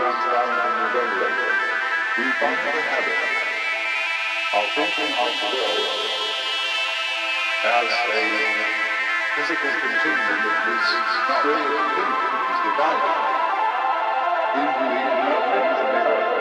sundown on the railroad, we find the habit of thinking of the world as a physical continuum of this sphere of things divided into equal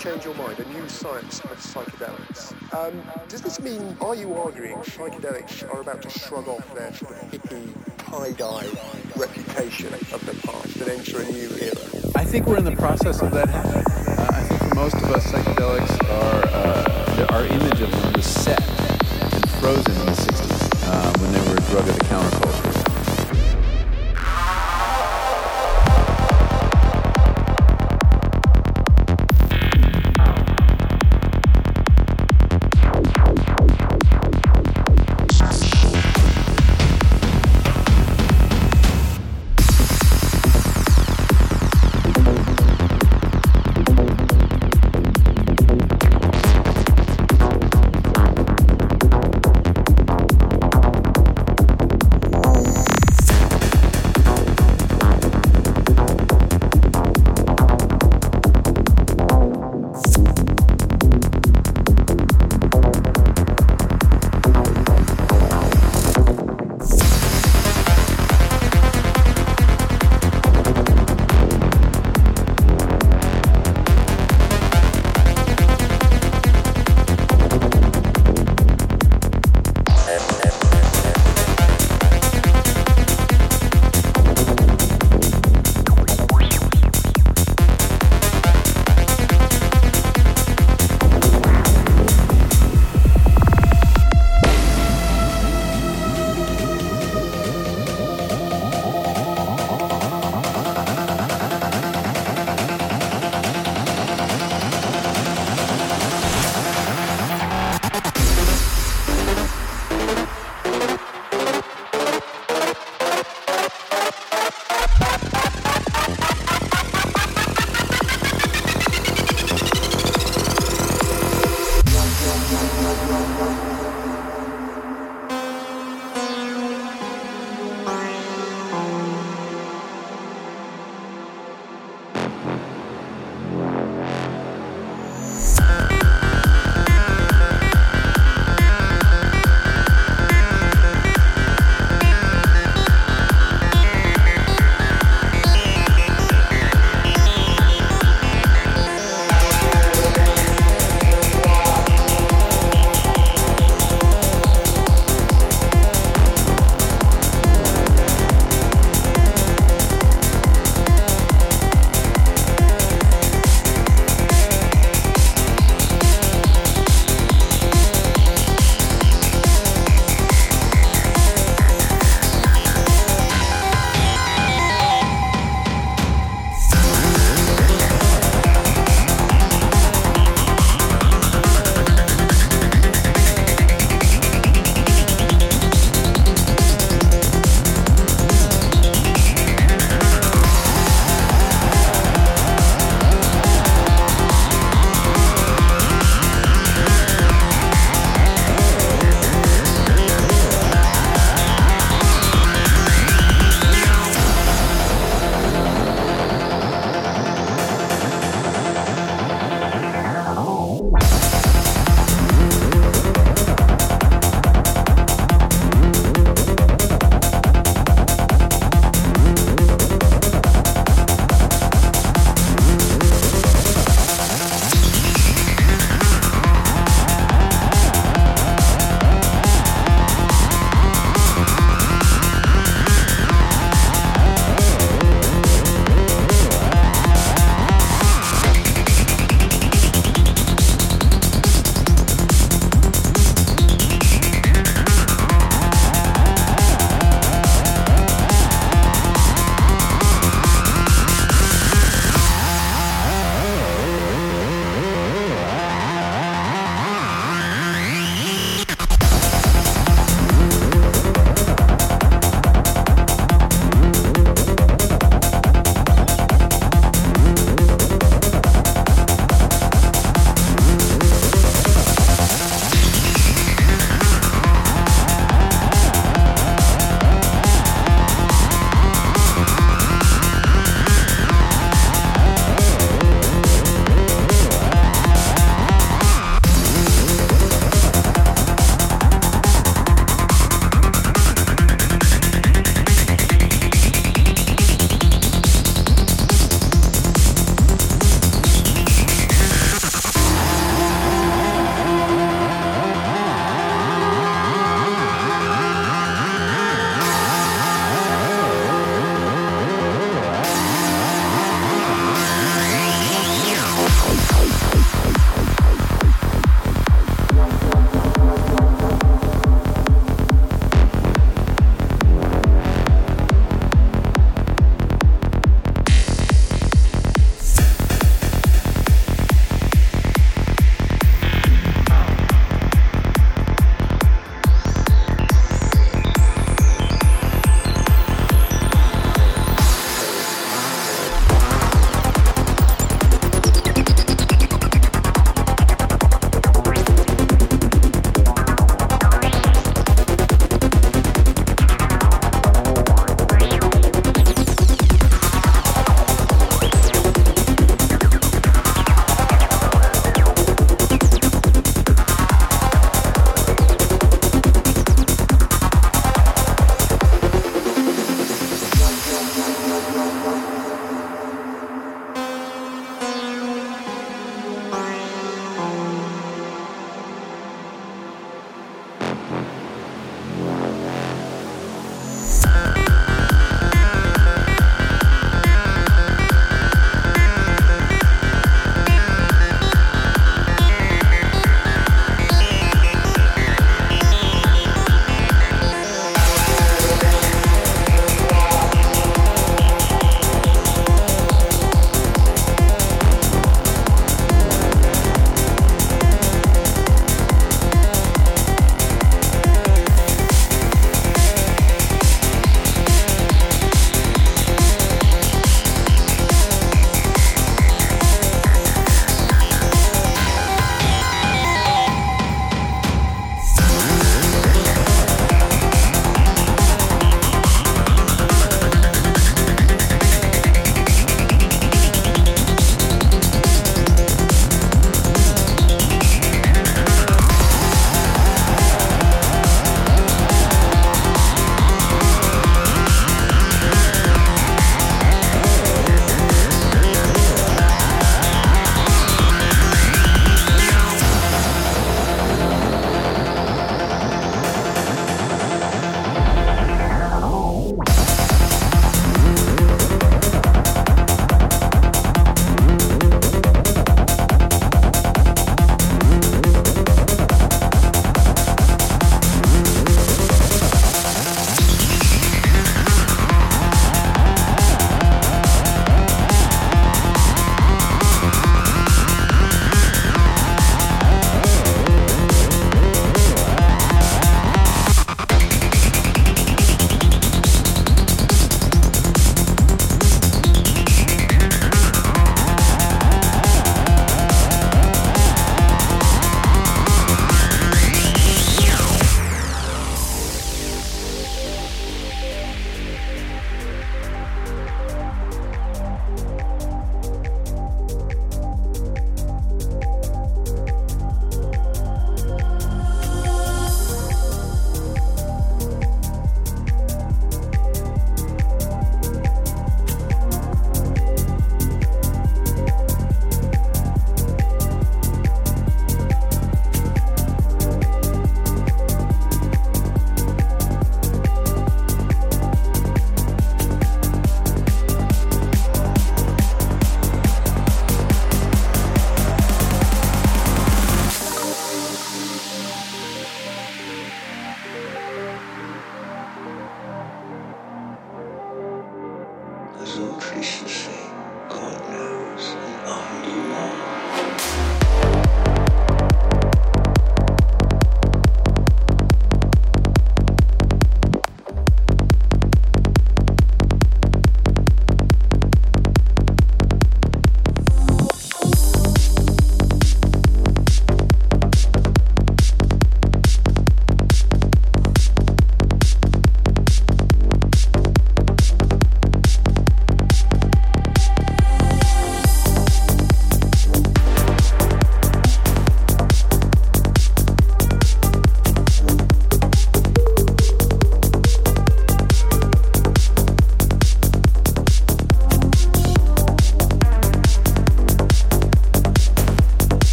Change Your Mind, a new science of psychedelics. Um, does this mean, are you arguing psychedelics are about to shrug off their sort of hippie, tie-dye reputation of the past and enter a new era? I think we're in the process of that happening. Uh, I think for most of us, psychedelics are, uh, our image of them was set and frozen in the 60s uh, when they were a drug of the